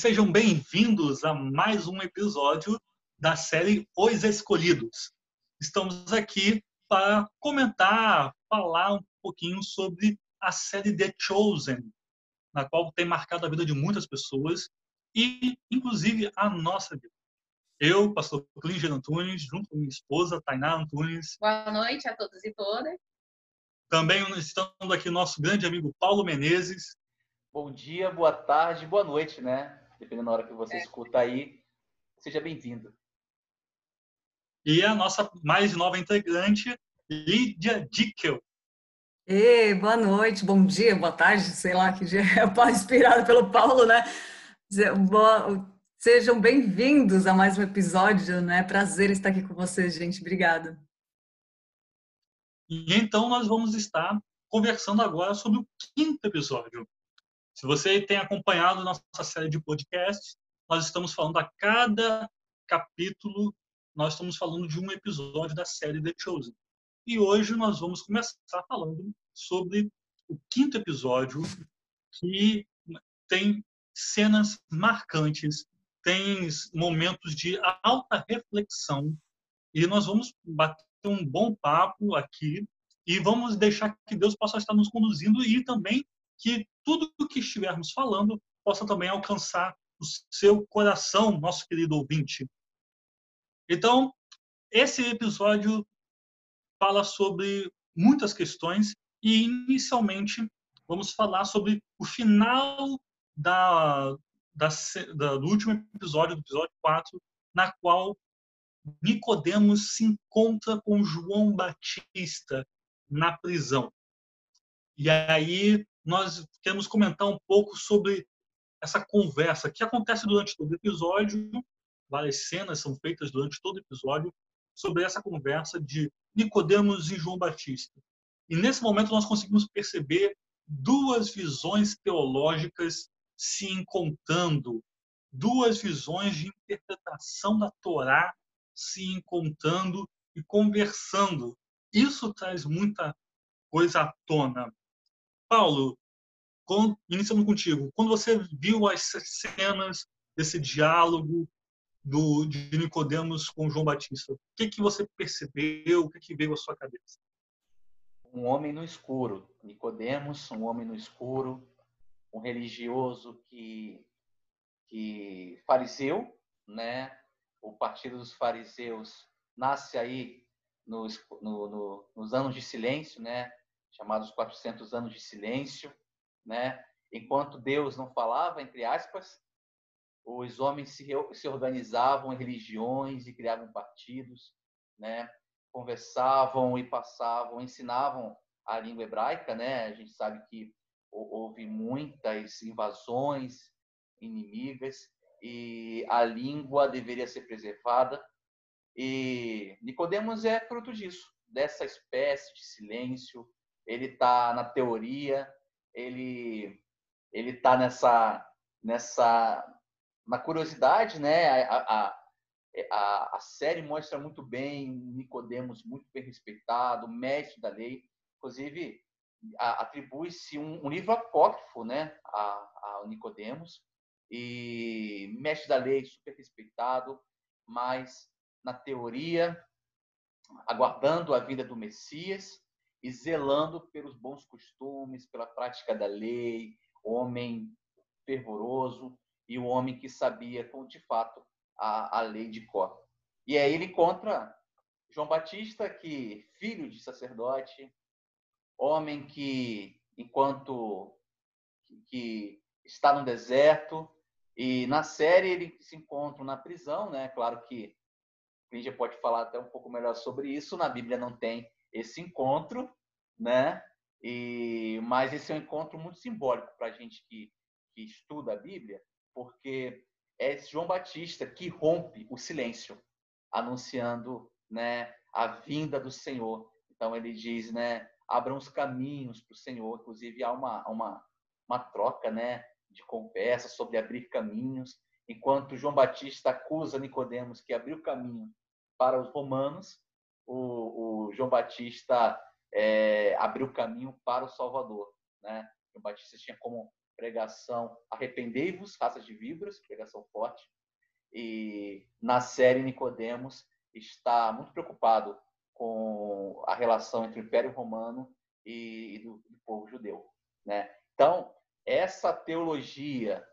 sejam bem-vindos a mais um episódio da série Os Escolhidos. Estamos aqui para comentar, falar um pouquinho sobre a série The Chosen, na qual tem marcado a vida de muitas pessoas e, inclusive, a nossa vida. Eu, pastor Klinger Antunes, junto com minha esposa, Tainá Antunes. Boa noite a todos e todas. Também estamos aqui nosso grande amigo Paulo Menezes. Bom dia, boa tarde, boa noite, né? Dependendo da hora que você é. escuta aí. Seja bem-vindo. E a nossa mais nova integrante, Lídia Dickel. Ei, boa noite, bom dia, boa tarde, sei lá que dia é inspirado pelo Paulo, né? Boa, sejam bem-vindos a mais um episódio, né? Prazer estar aqui com vocês, gente. Obrigada. E então nós vamos estar conversando agora sobre o quinto episódio. Se você tem acompanhado nossa série de podcasts, nós estamos falando a cada capítulo, nós estamos falando de um episódio da série The Chosen. E hoje nós vamos começar falando sobre o quinto episódio, que tem cenas marcantes, tem momentos de alta reflexão, e nós vamos bater um bom papo aqui e vamos deixar que Deus possa estar nos conduzindo e também que tudo o que estivermos falando possa também alcançar o seu coração, nosso querido ouvinte. Então, esse episódio fala sobre muitas questões e, inicialmente, vamos falar sobre o final da, da, da, do último episódio, do episódio 4, na qual Nicodemos se encontra com João Batista na prisão. E aí nós queremos comentar um pouco sobre essa conversa que acontece durante todo o episódio, várias cenas são feitas durante todo o episódio sobre essa conversa de Nicodemos e João Batista. E nesse momento nós conseguimos perceber duas visões teológicas se encontrando, duas visões de interpretação da Torá se encontrando e conversando. Isso traz muita coisa à tona. Paulo, iniciando contigo, quando você viu as cenas desse diálogo do, de Nicodemos com João Batista, o que, que você percebeu, o que, que veio à sua cabeça? Um homem no escuro, Nicodemos, um homem no escuro, um religioso que, que fariseu, né? o Partido dos Fariseus nasce aí nos, no, no, nos anos de silêncio, né? Chamados 400 anos de silêncio. Né? Enquanto Deus não falava, entre aspas, os homens se, se organizavam em religiões e criavam partidos, né? conversavam e passavam, ensinavam a língua hebraica. Né? A gente sabe que houve muitas invasões inimigas e a língua deveria ser preservada. E Nicodemos é fruto disso, dessa espécie de silêncio. Ele está na teoria, ele ele está nessa nessa na curiosidade, né? A, a, a, série mostra muito bem Nicodemos muito bem respeitado, mestre da lei. Inclusive atribui-se um, um, livro apócrifo, né, a, a Nicodemos e mestre da lei super respeitado, mas na teoria aguardando a vinda do Messias e zelando pelos bons costumes, pela prática da lei, homem fervoroso e o homem que sabia de fato a, a lei de cor. E aí ele encontra João Batista, que filho de sacerdote, homem que enquanto que está no deserto, e na série ele se encontra na prisão, né? Claro que a gente pode falar até um pouco melhor sobre isso. Na Bíblia não tem esse encontro, né? E mas esse é um encontro muito simbólico para a gente que, que estuda a Bíblia, porque é João Batista que rompe o silêncio, anunciando, né, a vinda do Senhor. Então ele diz, né, abram os caminhos para o Senhor. Inclusive há uma uma uma troca, né? de conversa sobre abrir caminhos, enquanto João Batista acusa Nicodemos que abriu caminho para os romanos, o, o João Batista é, abriu caminho para o Salvador, né? João Batista tinha como pregação Arrependei-vos, raças de víboras, pregação forte. E na série Nicodemos está muito preocupado com a relação entre o Império Romano e, e do, do, povo judeu, né? Então essa teologia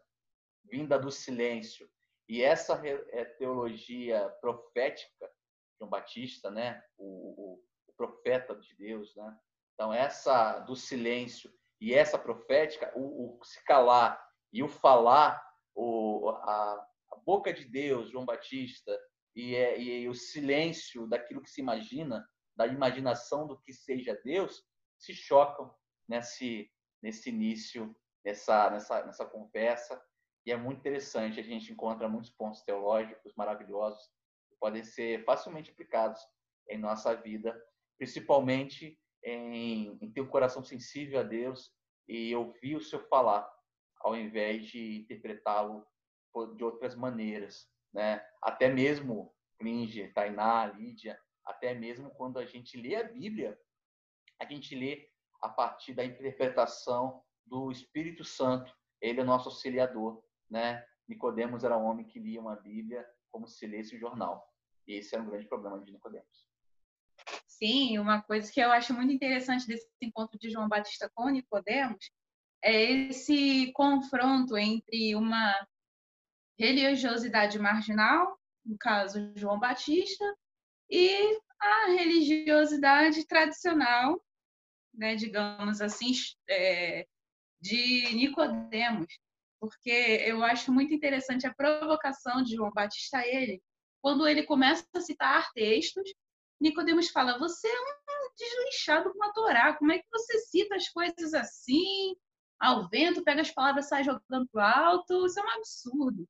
vinda do silêncio e essa é, teologia profética João Batista, né? O, o, o, profeta de Deus, né? Então essa do silêncio e essa profética, o, o se calar e o falar, o, a, a, boca de Deus, João Batista, e, é, e o silêncio daquilo que se imagina, da imaginação do que seja Deus, se chocam nesse, nesse início, nessa, nessa, nessa conversa. E é muito interessante, a gente encontra muitos pontos teológicos maravilhosos podem ser facilmente aplicados em nossa vida, principalmente em, em ter um coração sensível a Deus e ouvir o seu falar, ao invés de interpretá-lo de outras maneiras, né? Até mesmo Klinger, Tainá, Lídia, até mesmo quando a gente lê a Bíblia, a gente lê a partir da interpretação do Espírito Santo. Ele é nosso auxiliador, né? Nicodemos era um homem que lia uma Bíblia como se lesse o jornal. E esse era um grande problema de Nicodemos. Sim, uma coisa que eu acho muito interessante desse encontro de João Batista com Nicodemos é esse confronto entre uma religiosidade marginal, no caso João Batista, e a religiosidade tradicional, né, digamos assim, é, de Nicodemos, porque eu acho muito interessante a provocação de João Batista ele, quando ele começa a citar textos Nicodemos fala: "Você é um desleixado com a Torá. Como é que você cita as coisas assim, ao vento, pega as palavras, sai jogando pro alto? Isso é um absurdo."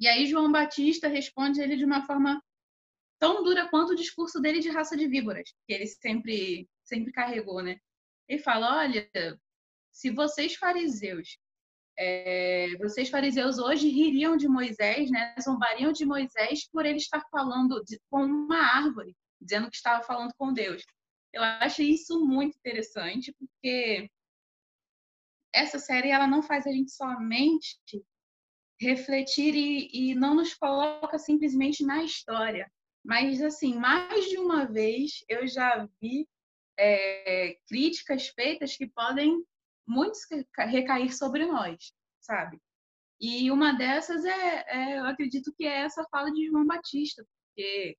E aí João Batista responde ele de uma forma tão dura quanto o discurso dele de raça de víboras, que ele sempre sempre carregou, né? Ele fala: "Olha, se vocês fariseus é, vocês fariseus hoje ririam de Moisés, né? zombariam de Moisés por ele estar falando de, com uma árvore, dizendo que estava falando com Deus. Eu acho isso muito interessante, porque essa série ela não faz a gente somente refletir e, e não nos coloca simplesmente na história, mas assim mais de uma vez eu já vi é, críticas feitas que podem muitos recair sobre nós, sabe? E uma dessas é, é, eu acredito que é essa fala de João Batista, porque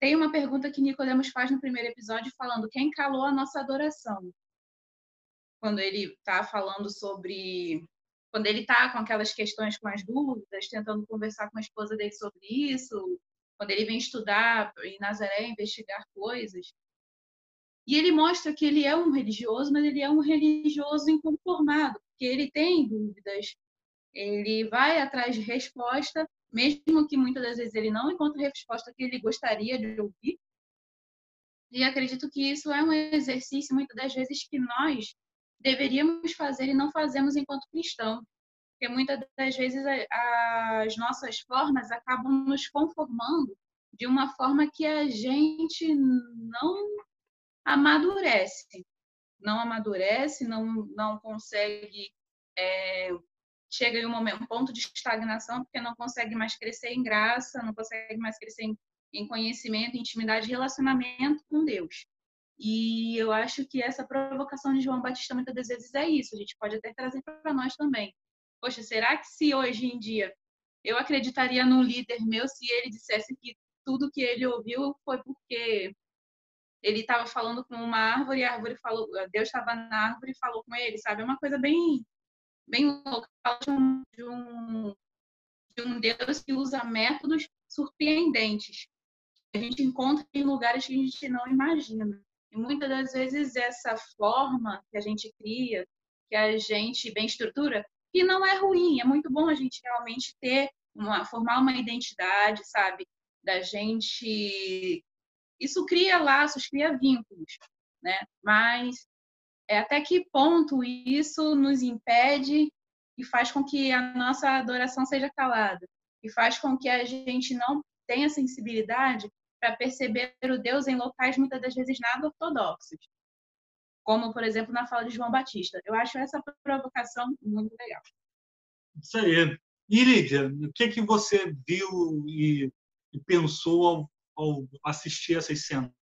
tem uma pergunta que Nicodemos faz no primeiro episódio falando quem calou a nossa adoração. Quando ele está falando sobre quando ele está com aquelas questões, com as dúvidas, tentando conversar com a esposa dele sobre isso, quando ele vem estudar em Nazaré, investigar coisas, e ele mostra que ele é um religioso, mas ele é um religioso inconformado, porque ele tem dúvidas, ele vai atrás de resposta, mesmo que muitas das vezes ele não encontre a resposta que ele gostaria de ouvir. E acredito que isso é um exercício, muitas das vezes, que nós deveríamos fazer e não fazemos enquanto cristãos. Porque muitas das vezes as nossas formas acabam nos conformando de uma forma que a gente não amadurece. Não amadurece, não, não consegue. É, chega em um, momento, ponto de estagnação, porque não consegue mais crescer em graça, não consegue mais crescer em, em conhecimento, intimidade, relacionamento com Deus. E eu acho que essa provocação de João Batista muitas das vezes é isso. A gente pode até trazer para nós também. Poxa, será que se hoje em dia eu acreditaria num líder meu se ele dissesse que tudo que ele ouviu foi porque ele estava falando com uma árvore e a árvore falou, Deus estava na árvore e falou com ele, sabe? É uma coisa bem, bem louca de um, de um, de um Deus que usa métodos surpreendentes. A gente encontra em lugares que a gente não imagina. E muitas das vezes essa forma que a gente cria, que a gente bem estrutura, que não é ruim, é muito bom a gente realmente ter uma formar uma identidade, sabe? Da gente isso cria laços, cria vínculos, né? Mas é, até que ponto isso nos impede e faz com que a nossa adoração seja calada e faz com que a gente não tenha sensibilidade para perceber o Deus em locais muitas das vezes nada ortodoxos. como, por exemplo, na fala de João Batista. Eu acho essa provocação muito legal. Isso aí. Lídia, o que, que você viu e pensou ao, ao assistir essas cenas?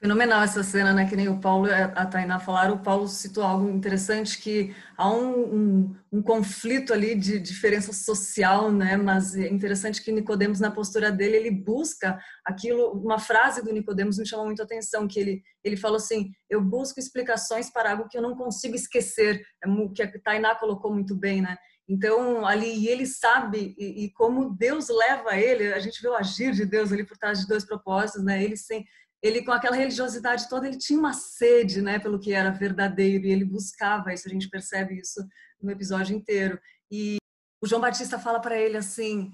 Fenomenal essa cena, né? Que nem o Paulo e a Tainá falaram. O Paulo citou algo interessante que há um, um, um, conflito ali de diferença social, né? Mas é interessante que Nicodemos na postura dele ele busca aquilo. Uma frase do Nicodemos me chamou muito a atenção que ele ele falou assim: eu busco explicações para algo que eu não consigo esquecer. É o que a Tainá colocou muito bem, né? Então, ali, ele sabe, e, e, como Deus leva ele, a gente vê o agir de Deus ali por trás de dois propósitos, né? Ele sem, ele com aquela religiosidade toda, ele tinha uma sede, né, pelo que era verdadeiro e ele buscava isso, a gente percebe isso no episódio inteiro. E o João Batista fala para ele assim: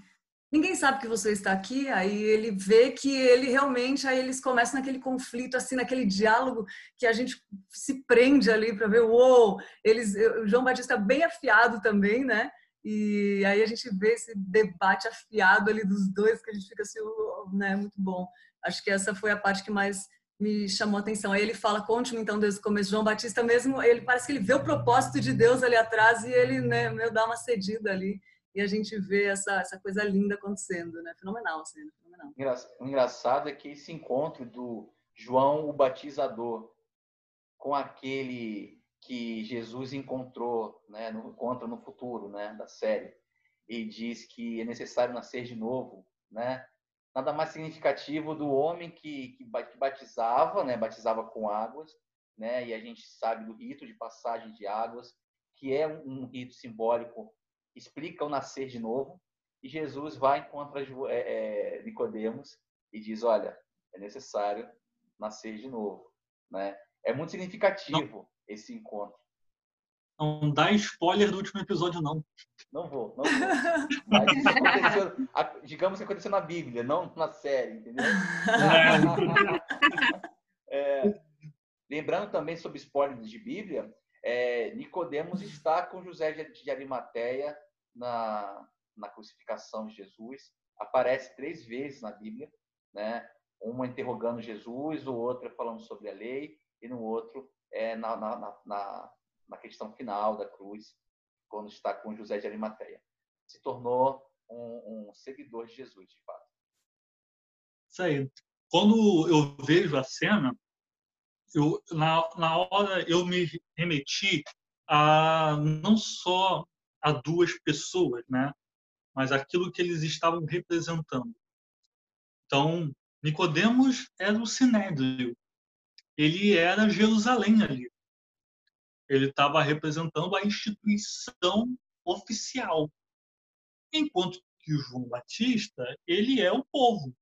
"Ninguém sabe que você está aqui". Aí ele vê que ele realmente aí eles começam naquele conflito assim, naquele diálogo que a gente se prende ali para ver, uou, eles o João Batista bem afiado também, né? E aí a gente vê esse debate afiado ali dos dois que a gente fica assim, né, muito bom. Acho que essa foi a parte que mais me chamou a atenção. Aí ele fala, conte-me então desde o começo. João Batista mesmo, ele parece que ele vê o propósito de Deus ali atrás e ele, né, meu, dá uma cedida ali. E a gente vê essa, essa coisa linda acontecendo, né? Fenomenal, assim, né? fenomenal. O engraçado é que esse encontro do João o Batizador com aquele que Jesus encontrou, né, no, encontra no futuro, né, da série, e diz que é necessário nascer de novo, né? nada mais significativo do homem que, que, batizava, né, batizava com águas, né, e a gente sabe do rito de passagem de águas, que é um, um rito simbólico, explica o nascer de novo, e Jesus vai encontrar é, é, Nicodemos e diz, olha, é necessário nascer de novo, né? É muito significativo Não. esse encontro. Não dá spoiler do último episódio, não. Não vou, não vou. Aconteceu, digamos que aconteceu na Bíblia, não na série, entendeu? É, lembrando também sobre spoilers de Bíblia, é, Nicodemos está com José de Arimateia na, na crucificação de Jesus. Aparece três vezes na Bíblia, né? Uma interrogando Jesus, o outro falando sobre a lei, e no outro é na, na, na na questão final da cruz, quando está com José de Arimateia. Se tornou um, um seguidor de Jesus, de fato. Isso aí. Quando eu vejo a cena, eu, na, na hora eu me remeti a não só a duas pessoas, né? mas aquilo que eles estavam representando. Então, Nicodemos era o Sinédrio. Ele era Jerusalém ali ele estava representando a instituição oficial. Enquanto que o João Batista, ele é o povo.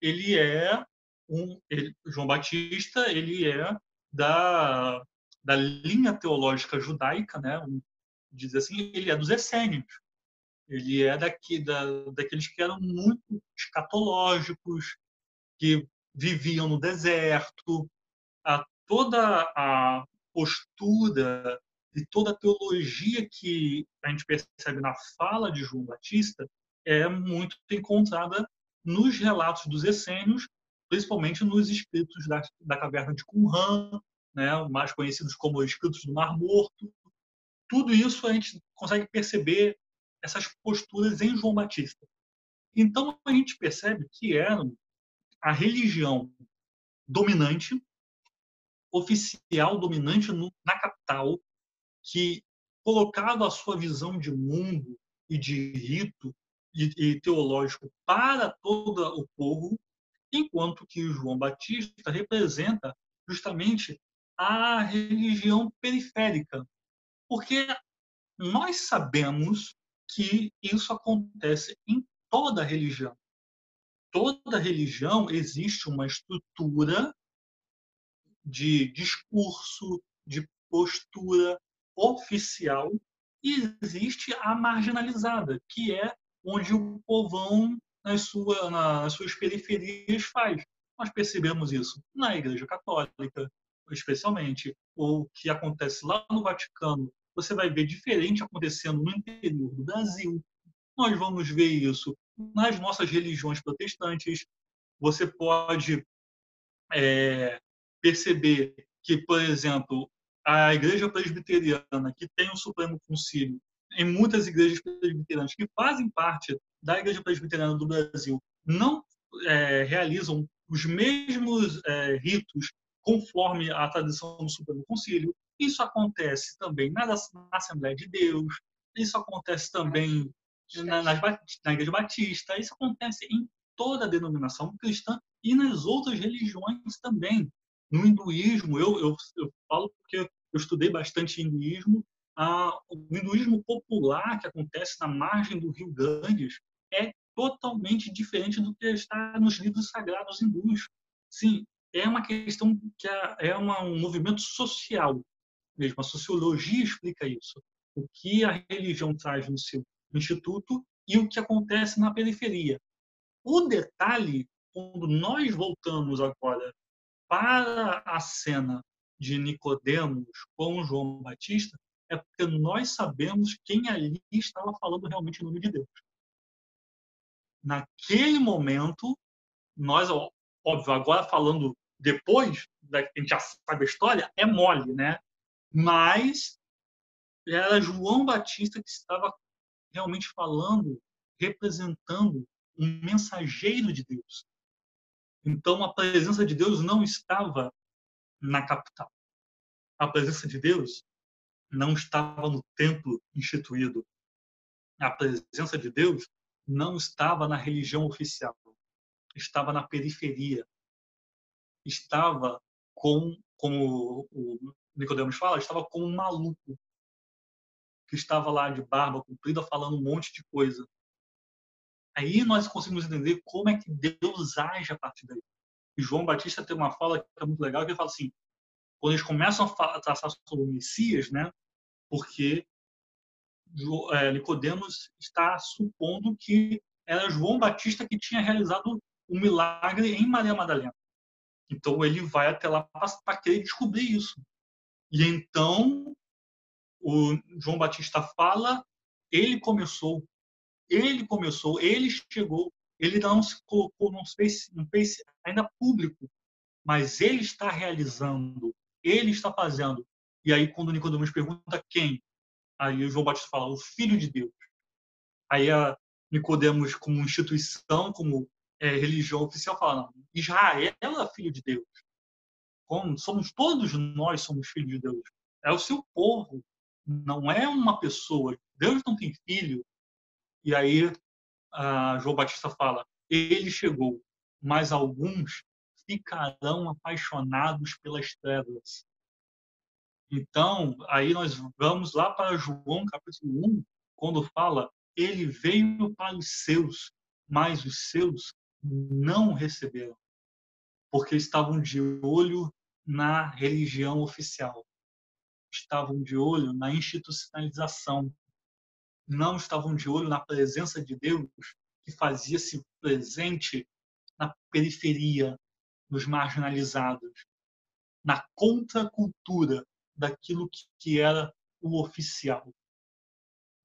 Ele é um ele, João Batista, ele é da da linha teológica judaica, né? Um, diz assim, ele é dos essênios. Ele é daqui da, daqueles que eram muito escatológicos, que viviam no deserto. A, toda a postura e toda a teologia que a gente percebe na fala de João Batista é muito encontrada nos relatos dos essênios, principalmente nos escritos da, da caverna de Qumran, né, mais conhecidos como escritos do Mar Morto. Tudo isso a gente consegue perceber essas posturas em João Batista. Então a gente percebe que era a religião dominante oficial dominante no, na capital que colocava a sua visão de mundo e de rito e, e teológico para todo o povo, enquanto que João Batista representa justamente a religião periférica, porque nós sabemos que isso acontece em toda religião. Toda religião existe uma estrutura de discurso, de postura oficial, e existe a marginalizada, que é onde o povão, nas, sua, nas suas periferias, faz. Nós percebemos isso na Igreja Católica, especialmente, ou que acontece lá no Vaticano. Você vai ver diferente acontecendo no interior do Brasil. Nós vamos ver isso nas nossas religiões protestantes. Você pode é, perceber que, por exemplo, a igreja presbiteriana, que tem o Supremo Concílio, em muitas igrejas presbiterianas que fazem parte da igreja presbiteriana do Brasil, não é, realizam os mesmos é, ritos conforme a tradição do Supremo Concílio. Isso acontece também na, na Assembleia de Deus, isso acontece também na, na, na Igreja Batista, isso acontece em toda a denominação cristã e nas outras religiões também. No hinduísmo, eu, eu, eu falo porque eu estudei bastante hinduísmo, ah, o hinduísmo popular que acontece na margem do rio Ganges é totalmente diferente do que está nos livros sagrados hindus. Sim, é uma questão que é, uma, um movimento social mesmo. A sociologia explica isso. O que a religião traz no seu instituto e o que acontece na periferia. O detalhe, quando nós voltamos agora para a cena de Nicodemos com João Batista, é porque nós sabemos quem ali estava falando realmente em nome de Deus. Naquele momento, nós, óbvio, agora falando depois, a gente já sabe a história, é mole, né? Mas era João Batista que estava realmente falando, representando um mensageiro de Deus. Então, a presença de Deus não estava na capital. A presença de Deus não estava no templo instituído. A presença de Deus não estava na religião oficial. Estava na periferia. Estava com, como o Nicodemos fala, estava como um maluco que estava lá de barba comprida falando um monte de coisa. Aí nós conseguimos entender como é que Deus age a partir daí. E João Batista tem uma fala que é muito legal, que ele fala assim, quando eles começam a traçar sobre o Messias, né? Porque é, Nicodemos está supondo que era João Batista que tinha realizado o milagre em Maria Madalena. Então ele vai até lá para querer descobrir isso. E então o João Batista fala, ele começou ele começou, ele chegou, ele não se colocou, não fez, não fez ainda público, mas ele está realizando, ele está fazendo. E aí, quando Nicodemos pergunta quem, aí o João Batista fala, o Filho de Deus. Aí a Nicodemos, como instituição, como é, religião oficial, fala, não, Israel é filho de Deus. Como somos todos nós somos filhos de Deus. É o seu povo, não é uma pessoa. Deus não tem filho, e aí João Batista fala: Ele chegou, mas alguns ficarão apaixonados pelas trevas. Então, aí nós vamos lá para João capítulo 1, quando fala: Ele veio para os seus, mas os seus não receberam, porque estavam de olho na religião oficial, estavam de olho na institucionalização, não estavam de olho na presença de Deus que fazia-se presente na periferia, nos marginalizados, na contracultura daquilo que era o oficial.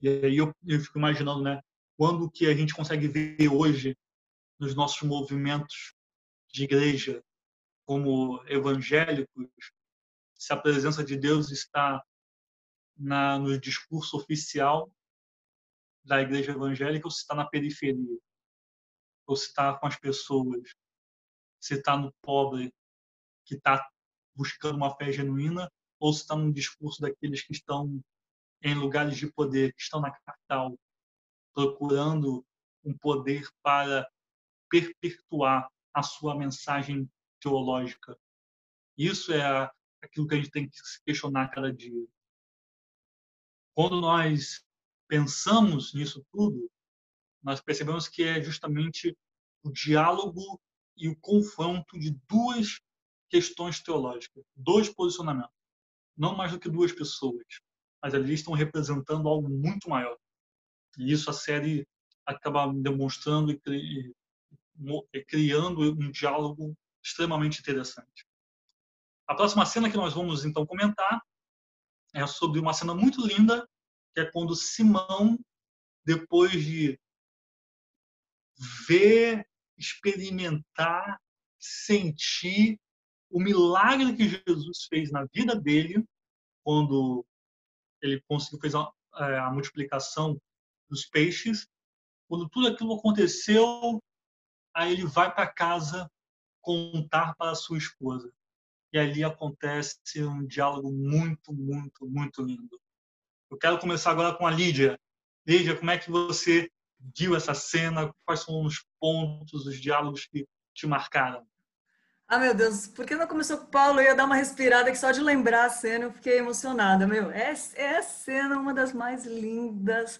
E aí eu, eu fico imaginando, né, quando que a gente consegue ver hoje nos nossos movimentos de igreja como evangélicos, se a presença de Deus está na, no discurso oficial da igreja evangélica ou se está na periferia, ou se está com as pessoas, se está no pobre que está buscando uma fé genuína, ou se está no discurso daqueles que estão em lugares de poder, que estão na capital, procurando um poder para perpetuar a sua mensagem teológica. Isso é aquilo que a gente tem que se questionar cada dia. Quando nós pensamos nisso tudo, nós percebemos que é justamente o diálogo e o confronto de duas questões teológicas, dois posicionamentos, não mais do que duas pessoas, mas ali estão representando algo muito maior. E isso a série acaba demonstrando e criando um diálogo extremamente interessante. A próxima cena que nós vamos então comentar é sobre uma cena muito linda que é quando Simão, depois de ver, experimentar, sentir o milagre que Jesus fez na vida dele, quando ele conseguiu fez a, é, a multiplicação dos peixes, quando tudo aquilo aconteceu, aí ele vai para casa contar para sua esposa. E ali acontece um diálogo muito, muito, muito lindo. Eu quero começar agora com a Lídia. Lídia, como é que você viu essa cena? Quais são os pontos, os diálogos que te marcaram? Ah, meu Deus, por que não começou com o Paulo? Eu ia dar uma respirada que só de lembrar a cena eu fiquei emocionada. Meu, é, é a cena uma das mais lindas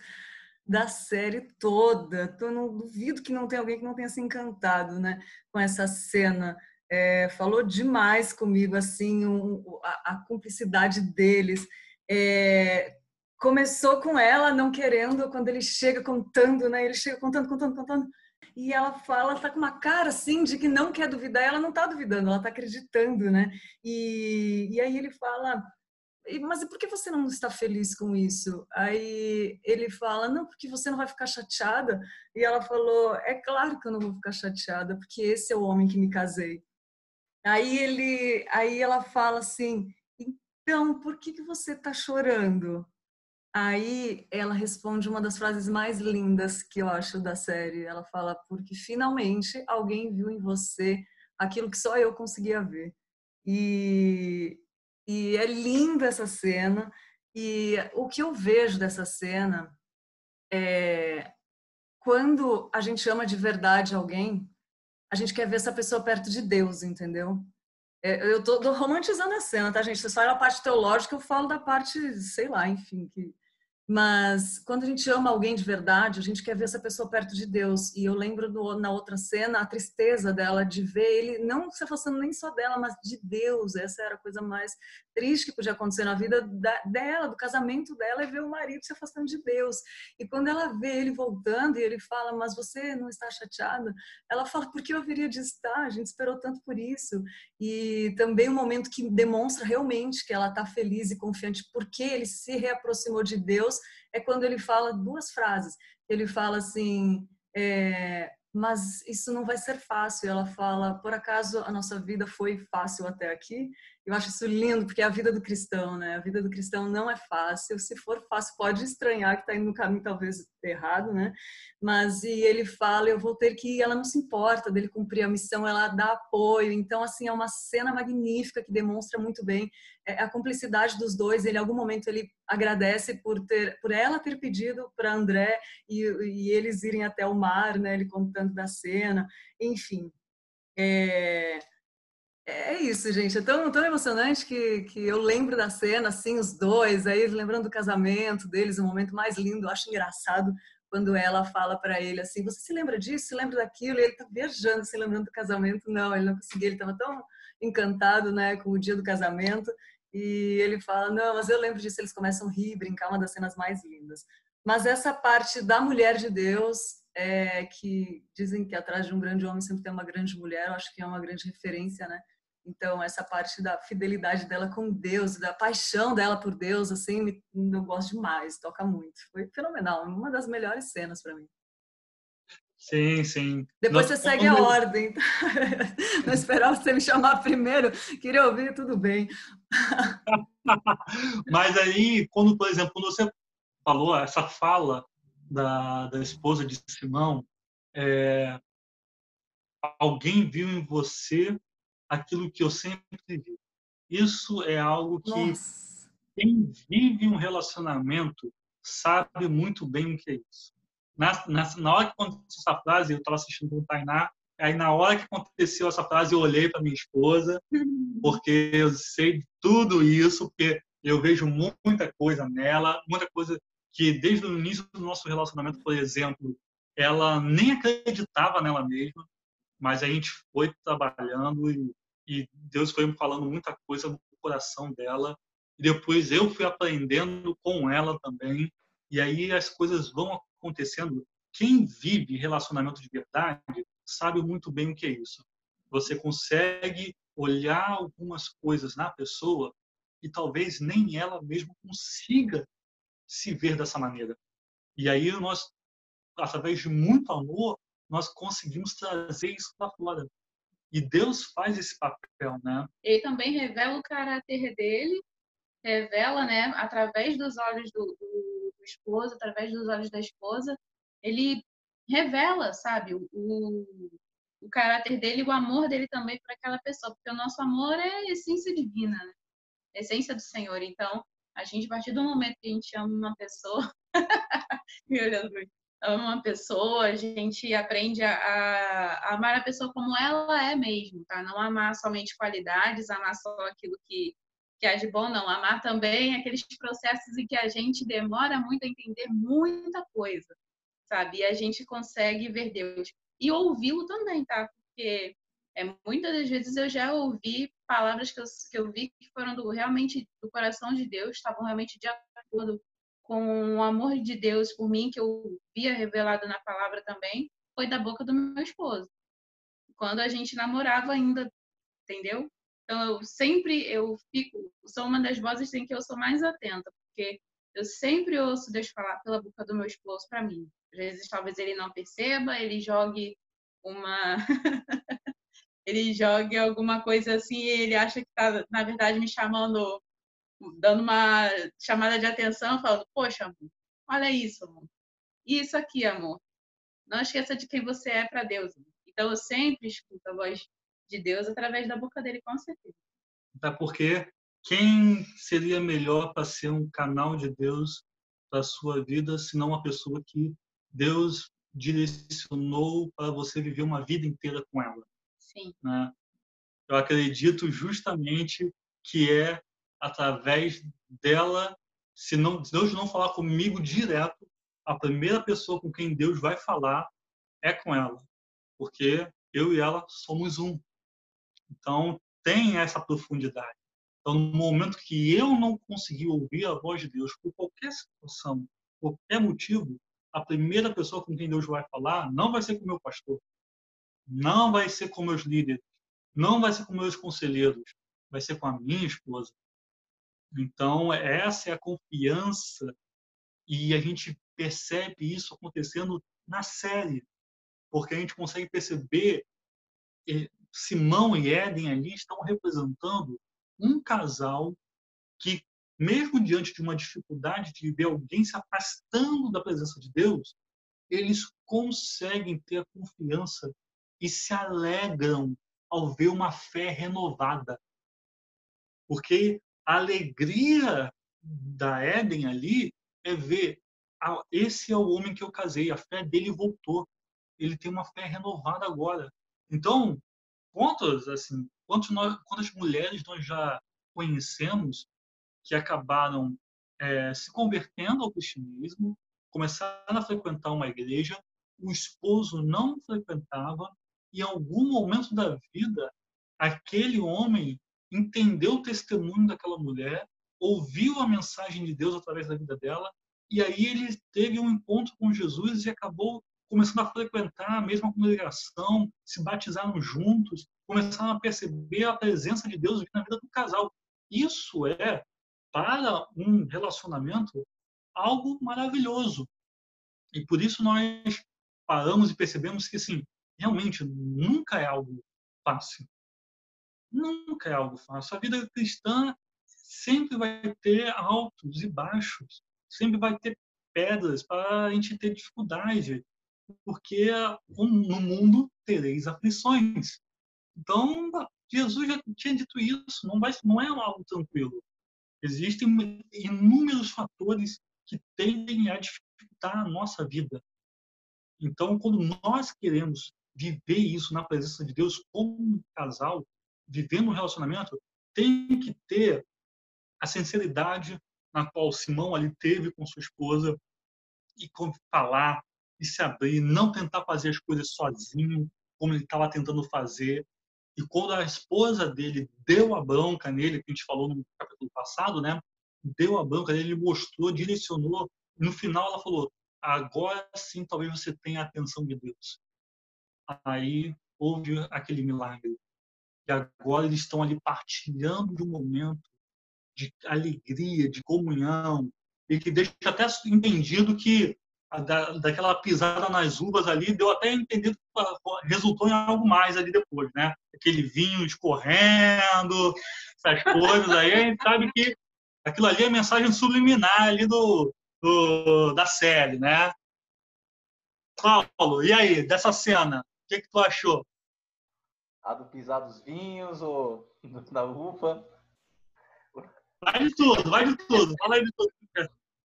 da série toda. Eu não duvido que não tenha alguém que não tenha se encantado, né, com essa cena. É, falou demais comigo, assim, um, a, a, cumplicidade deles. É, começou com ela não querendo, quando ele chega contando, né, ele chega contando, contando, contando e ela fala, tá com uma cara assim de que não quer duvidar, ela não tá duvidando, ela tá acreditando, né? E, e aí ele fala, mas por que você não está feliz com isso? Aí ele fala, não, porque você não vai ficar chateada. E ela falou, é claro que eu não vou ficar chateada, porque esse é o homem que me casei. Aí ele, aí ela fala assim, então por que que você está chorando? Aí ela responde uma das frases mais lindas que eu acho da série. Ela fala: porque finalmente alguém viu em você aquilo que só eu conseguia ver. E, e é linda essa cena. E o que eu vejo dessa cena é quando a gente ama de verdade alguém, a gente quer ver essa pessoa perto de Deus, entendeu? É, eu tô, romantizando a cena, tá, gente? Vocês falam a parte teológica, eu falo da parte, sei lá, enfim, que mas quando a gente ama alguém de verdade, a gente quer ver essa pessoa perto de Deus. E eu lembro do, na outra cena a tristeza dela de ver ele, não se afastando nem só dela, mas de Deus. Essa era a coisa mais triste que podia acontecer na vida da, dela, do casamento dela, é ver o marido se afastando de Deus. E quando ela vê ele voltando e ele fala, mas você não está chateada? Ela fala, por que eu haveria de estar? A gente esperou tanto por isso. E também um momento que demonstra realmente que ela está feliz e confiante porque ele se reaproximou de Deus Deus é quando ele fala duas frases. Ele fala assim, é, mas isso não vai ser fácil. Ela fala, por acaso a nossa vida foi fácil até aqui? Eu acho isso lindo, porque é a vida do cristão, né? A vida do cristão não é fácil. Se for fácil, pode estranhar que está indo no caminho talvez errado, né? Mas e ele fala, eu vou ter que. Ela não se importa dele cumprir a missão, ela dá apoio. Então, assim, é uma cena magnífica que demonstra muito bem é, a cumplicidade dos dois. Ele, em algum momento, ele agradece por ter, por ela ter pedido para André e, e eles irem até o mar, né? Ele contando da cena, enfim. É, é isso, gente. É tão, tão emocionante que, que eu lembro da cena, assim, os dois, aí lembrando do casamento deles, o momento mais lindo. Eu acho engraçado quando ela fala para ele assim: Você se lembra disso? Se lembra daquilo? E ele tá viajando, se lembrando do casamento. Não, ele não conseguia, ele estava tão encantado né, com o dia do casamento. E ele fala: Não, mas eu lembro disso. Eles começam a rir, brincar, uma das cenas mais lindas. Mas essa parte da mulher de Deus, é, que dizem que atrás de um grande homem sempre tem uma grande mulher, eu acho que é uma grande referência, né? Então, essa parte da fidelidade dela com Deus, da paixão dela por Deus, assim, eu gosto demais, toca muito. Foi fenomenal, uma das melhores cenas para mim. Sim, sim. Depois Nós, você segue a ordem. Não esperava você me chamar primeiro, queria ouvir, tudo bem. Mas aí, quando, por exemplo, quando você falou essa fala da, da esposa de Simão, é, alguém viu em você aquilo que eu sempre vi. Isso é algo que Nossa. quem vive um relacionamento sabe muito bem o que é isso. Na, na, na hora que aconteceu essa frase, eu estava assistindo com o Tainá, aí na hora que aconteceu essa frase, eu olhei para minha esposa, porque eu sei tudo isso, porque eu vejo muita coisa nela, muita coisa que desde o início do nosso relacionamento, por exemplo, ela nem acreditava nela mesma, mas a gente foi trabalhando e e Deus foi me falando muita coisa no coração dela. E depois eu fui aprendendo com ela também. E aí as coisas vão acontecendo. Quem vive relacionamento de verdade sabe muito bem o que é isso. Você consegue olhar algumas coisas na pessoa e talvez nem ela mesma consiga se ver dessa maneira. E aí nós, através de muito amor, nós conseguimos trazer isso para fora. E Deus faz esse papel, né? Ele também revela o caráter dele, revela, né, através dos olhos do, do, do esposo, através dos olhos da esposa, ele revela, sabe, o, o caráter dele, o amor dele também para aquela pessoa, porque o nosso amor é essência divina, né? essência do Senhor. Então, a gente, a partir do momento que a gente ama uma pessoa, me olhando ama uma pessoa, a gente aprende a, a, amar a pessoa como ela é mesmo, tá? Não amar somente qualidades, amar só aquilo que, que é de bom, não. Amar também aqueles processos em que a gente demora muito a entender muita coisa, sabe? E a gente consegue ver Deus. E ouvi-lo também, tá? Porque é, muitas das vezes eu já ouvi palavras que eu, que eu vi que foram do, realmente do coração de Deus, estavam realmente de acordo com o amor de Deus por mim, que eu via revelado na palavra também, foi da boca do meu esposo. Quando a gente namorava ainda, entendeu? Então eu sempre eu fico, sou uma das vozes em que eu sou mais atenta, porque eu sempre ouço Deus falar pela boca do meu esposo para mim. Às vezes talvez ele não perceba, ele jogue uma ele jogue alguma coisa assim e ele acha que está, na verdade, me chamando, dando uma chamada de atenção, falando, poxa, amor, olha isso, amor. Isso aqui, amor. Não esqueça de quem você é para Deus. Amor. Então, eu sempre escuto a voz de Deus através da boca dele, com certeza. Até porque quem seria melhor para ser um canal de Deus para a sua vida, se não uma pessoa que Deus direcionou para você viver uma vida inteira com ela? Sim. Né? Eu acredito justamente que é através dela, se, não, se Deus não falar comigo direto, a primeira pessoa com quem Deus vai falar é com ela, porque eu e ela somos um. Então, tem essa profundidade. Então, no momento que eu não consegui ouvir a voz de Deus por qualquer situação, qualquer motivo, a primeira pessoa com quem Deus vai falar não vai ser com o meu pastor, não vai ser com meus líderes, não vai ser com meus conselheiros, vai ser com a minha esposa. Então, essa é a confiança e a gente percebe isso acontecendo na série, porque a gente consegue perceber eh, Simão e Éden ali estão representando um casal que, mesmo diante de uma dificuldade de ver alguém se afastando da presença de Deus, eles conseguem ter a confiança e se alegram ao ver uma fé renovada. Porque a alegria da Éden ali é ver ah, esse é o homem que eu casei, a fé dele voltou. Ele tem uma fé renovada agora. Então, quantas assim, quantas, nós, quantas mulheres nós já conhecemos que acabaram é, se convertendo ao cristianismo, começaram a frequentar uma igreja, o esposo não frequentava, e em algum momento da vida, aquele homem entendeu o testemunho daquela mulher, ouviu a mensagem de Deus através da vida dela, e aí ele teve um encontro com Jesus e acabou começando a frequentar a mesma congregação, se batizaram juntos, começaram a perceber a presença de Deus na vida do casal. Isso é, para um relacionamento, algo maravilhoso. E por isso nós paramos e percebemos que, assim, realmente nunca é algo fácil. Nunca é algo fácil. A vida cristã sempre vai ter altos e baixos, sempre vai ter pedras para a gente ter dificuldade, porque no mundo tereis aflições. Então, Jesus já tinha dito isso, não, vai, não é algo tranquilo. Existem inúmeros fatores que tendem a dificultar a nossa vida. Então, quando nós queremos viver isso na presença de Deus como um casal, vivendo um relacionamento, tem que ter a sinceridade na qual Simão ali teve com sua esposa e falar e se abrir, não tentar fazer as coisas sozinho, como ele estava tentando fazer. E quando a esposa dele deu a bronca nele, que a gente falou no capítulo passado, né? Deu a bronca nele, ele mostrou, direcionou. No final ela falou: agora sim, talvez você tenha a atenção de Deus aí houve aquele milagre. E agora eles estão ali partilhando de um momento de alegria, de comunhão, e que deixa até entendido que da, daquela pisada nas uvas ali, deu até a entender que resultou em algo mais ali depois, né? Aquele vinho escorrendo, essas coisas aí, a gente sabe que aquilo ali é mensagem subliminar ali do, do da série, né? Paulo, e aí, dessa cena, o que, que tu achou? A do pisar dos vinhos ou da uva? Vai de tudo, vai de tudo, fala aí de tudo.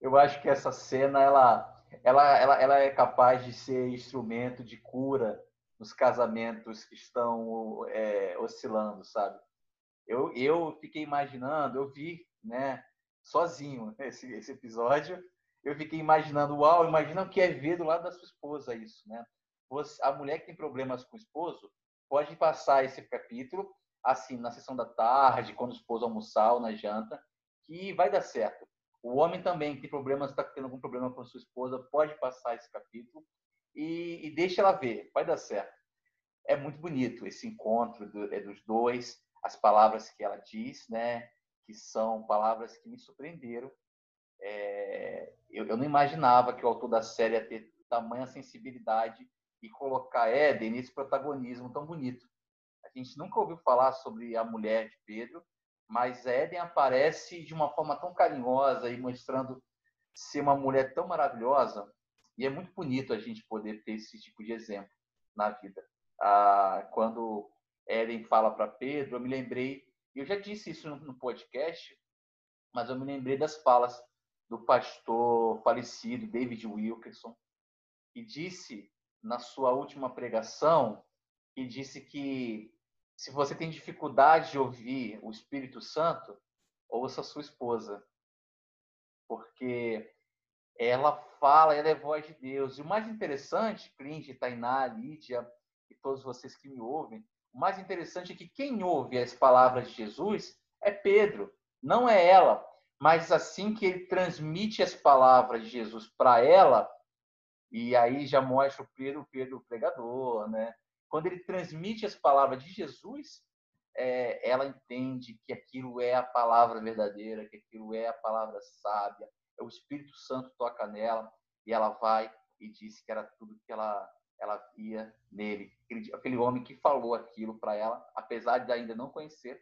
Eu acho que essa cena, ela ela, ela, ela é capaz de ser instrumento de cura nos casamentos que estão é, oscilando, sabe? Eu, eu fiquei imaginando, eu vi, né, sozinho esse, esse episódio, eu fiquei imaginando, uau, imagina o que é ver do lado da sua esposa isso, né? Você, a mulher que tem problemas com o esposo pode passar esse capítulo assim na sessão da tarde, quando o esposo almoçar ou na janta, que vai dar certo. O homem também tem problemas, está tendo algum problema com a sua esposa, pode passar esse capítulo e, e deixa ela ver, vai dar certo. É muito bonito esse encontro do, é dos dois, as palavras que ela diz, né? Que são palavras que me surpreenderam. É, eu, eu, não imaginava que o autor da série ia ter tamanha sensibilidade e colocar Éden nesse protagonismo tão bonito. A gente nunca ouviu falar sobre a mulher de Pedro, mas Eden aparece de uma forma tão carinhosa e mostrando ser uma mulher tão maravilhosa. E é muito bonito a gente poder ter esse tipo de exemplo na vida. Ah, quando Eden fala para Pedro, eu me lembrei, eu já disse isso no podcast, mas eu me lembrei das falas do pastor falecido David Wilkerson, que disse na sua última pregação, que disse que se você tem dificuldade de ouvir o Espírito Santo, ouça sua esposa. Porque ela fala, ela é voz de Deus. E o mais interessante, Clint, Tainá, Lídia e todos vocês que me ouvem, o mais interessante é que quem ouve as palavras de Jesus é Pedro, não é ela. Mas assim que ele transmite as palavras de Jesus para ela, e aí já mostra o Pedro, o Pedro pregador, né? quando ele transmite as palavras de Jesus, é, ela entende que aquilo é a palavra verdadeira, que aquilo é a palavra sábia, é o Espírito Santo toca nela e ela vai e diz que era tudo que ela ela via nele, aquele, aquele homem que falou aquilo para ela, apesar de ainda não conhecer,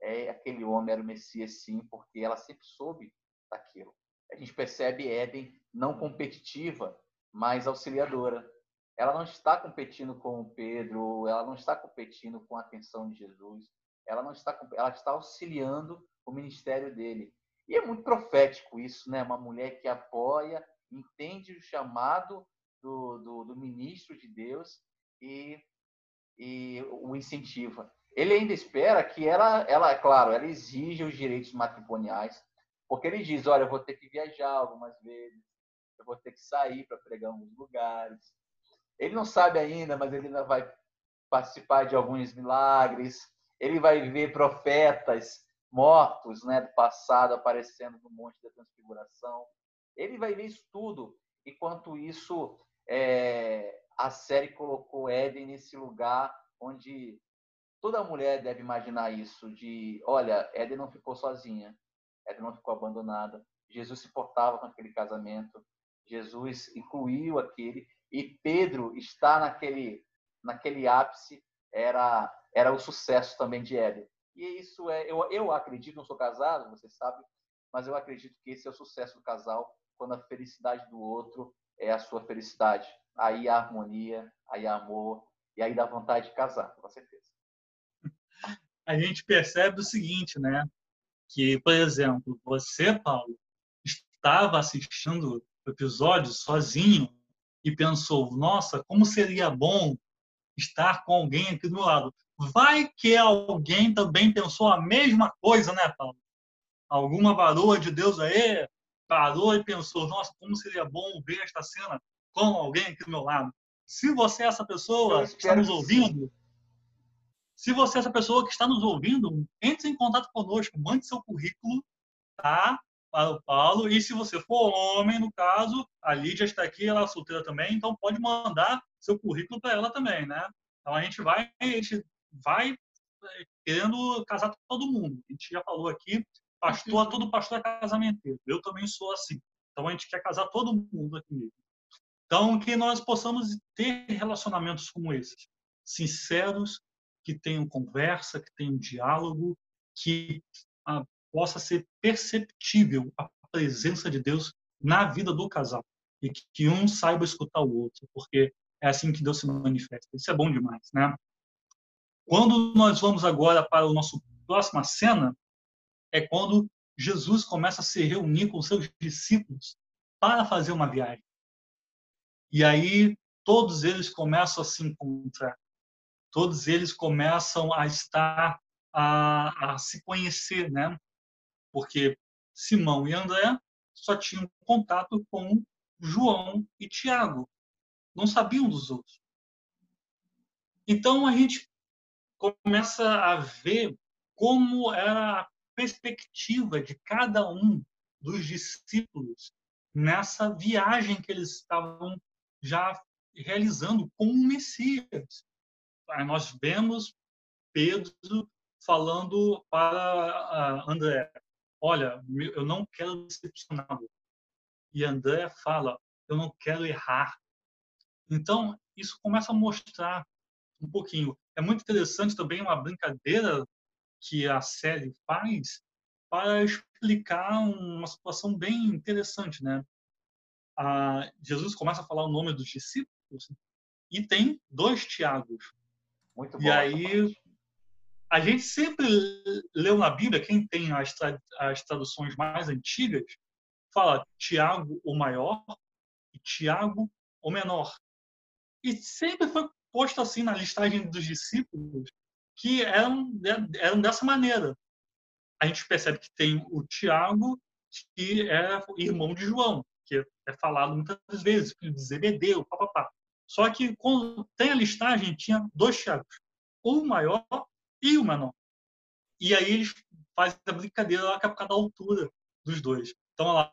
é aquele homem era o Messias sim, porque ela sempre soube daquilo. A gente percebe Éden não competitiva, mas auxiliadora ela não está competindo com Pedro, ela não está competindo com a atenção de Jesus, ela não está, ela está auxiliando o ministério dele. E é muito profético isso, né? Uma mulher que apoia, entende o chamado do, do, do ministro de Deus e, e o incentiva. Ele ainda espera que ela, ela, é claro, ela exige os direitos matrimoniais, porque ele diz, olha, eu vou ter que viajar algumas vezes, eu vou ter que sair para pregar alguns lugares, ele não sabe ainda, mas ele ainda vai participar de alguns milagres. Ele vai ver profetas mortos né, do passado aparecendo no Monte da Transfiguração. Ele vai ver isso tudo. Enquanto isso, é, a série colocou Éden nesse lugar onde toda mulher deve imaginar isso, de, olha, Éden não ficou sozinha, Éden não ficou abandonada, Jesus se portava com aquele casamento, Jesus incluiu aquele, e Pedro está naquele naquele ápice era era o sucesso também de Éden. E isso é eu, eu acredito, não sou casado, você sabe, mas eu acredito que esse é o sucesso do casal quando a felicidade do outro é a sua felicidade. Aí há harmonia, aí há amor e aí dá vontade de casar, com certeza. A gente percebe o seguinte, né? Que, por exemplo, você, Paulo, estava assistindo episódio sozinho e pensou: nossa, como seria bom estar com alguém aqui do meu lado. Vai que alguém também pensou a mesma coisa, né, Paulo? Alguma varoa de Deus aí parou e pensou: nossa, como seria bom ver esta cena com alguém aqui do meu lado. Se você é essa pessoa que está nos ouvindo, se você é essa pessoa que está nos ouvindo, entre em contato conosco, mande seu currículo, tá? Para o Paulo. E se você for homem, no caso, a Lídia está aqui, ela é solteira também, então pode mandar seu currículo para ela também, né? Então a gente vai, a gente vai é, querendo casar todo mundo. A gente já falou aqui, pastor, todo pastor é casamenteiro. Eu também sou assim. Então a gente quer casar todo mundo aqui mesmo. Então, que nós possamos ter relacionamentos como esses, sinceros, que tenham conversa, que tenham diálogo, que ah, possa ser perceptível a presença de Deus na vida do casal e que, um saiba escutar o outro, porque é assim que Deus se manifesta. Isso é bom demais, né? Quando nós vamos agora para o nosso próxima cena, é quando Jesus começa a se reunir com seus discípulos para fazer uma viagem. E aí todos eles começam a se encontrar. Todos eles começam a estar a, a se conhecer, né? Porque Simão e André só tinham contato com João e Tiago. Não sabiam dos outros. Então a gente começa a ver como era a perspectiva de cada um dos discípulos nessa viagem que eles estavam já realizando com o Messias. Aí nós vemos Pedro falando para André: Olha, eu não quero decepcioná-lo. E André fala: Eu não quero errar. Então, isso começa a mostrar um pouquinho. É muito interessante também uma brincadeira que a série faz para explicar uma situação bem interessante, né? A Jesus começa a falar o nome dos discípulos e tem dois Tiagos. Muito bom. E aí a gente sempre leu na Bíblia, quem tem as, as traduções mais antigas, fala Tiago o maior e Tiago o menor. E sempre foi posto assim na listagem dos discípulos que eram, eram dessa maneira. A gente percebe que tem o Tiago, que é irmão de João, que é falado muitas vezes, filho de Zebedeu, papapá. Só que quando tem a listagem, tinha dois Tiagos, o maior e o menor. E aí eles fazem a brincadeira lá que é por causa da altura dos dois. Então, lá,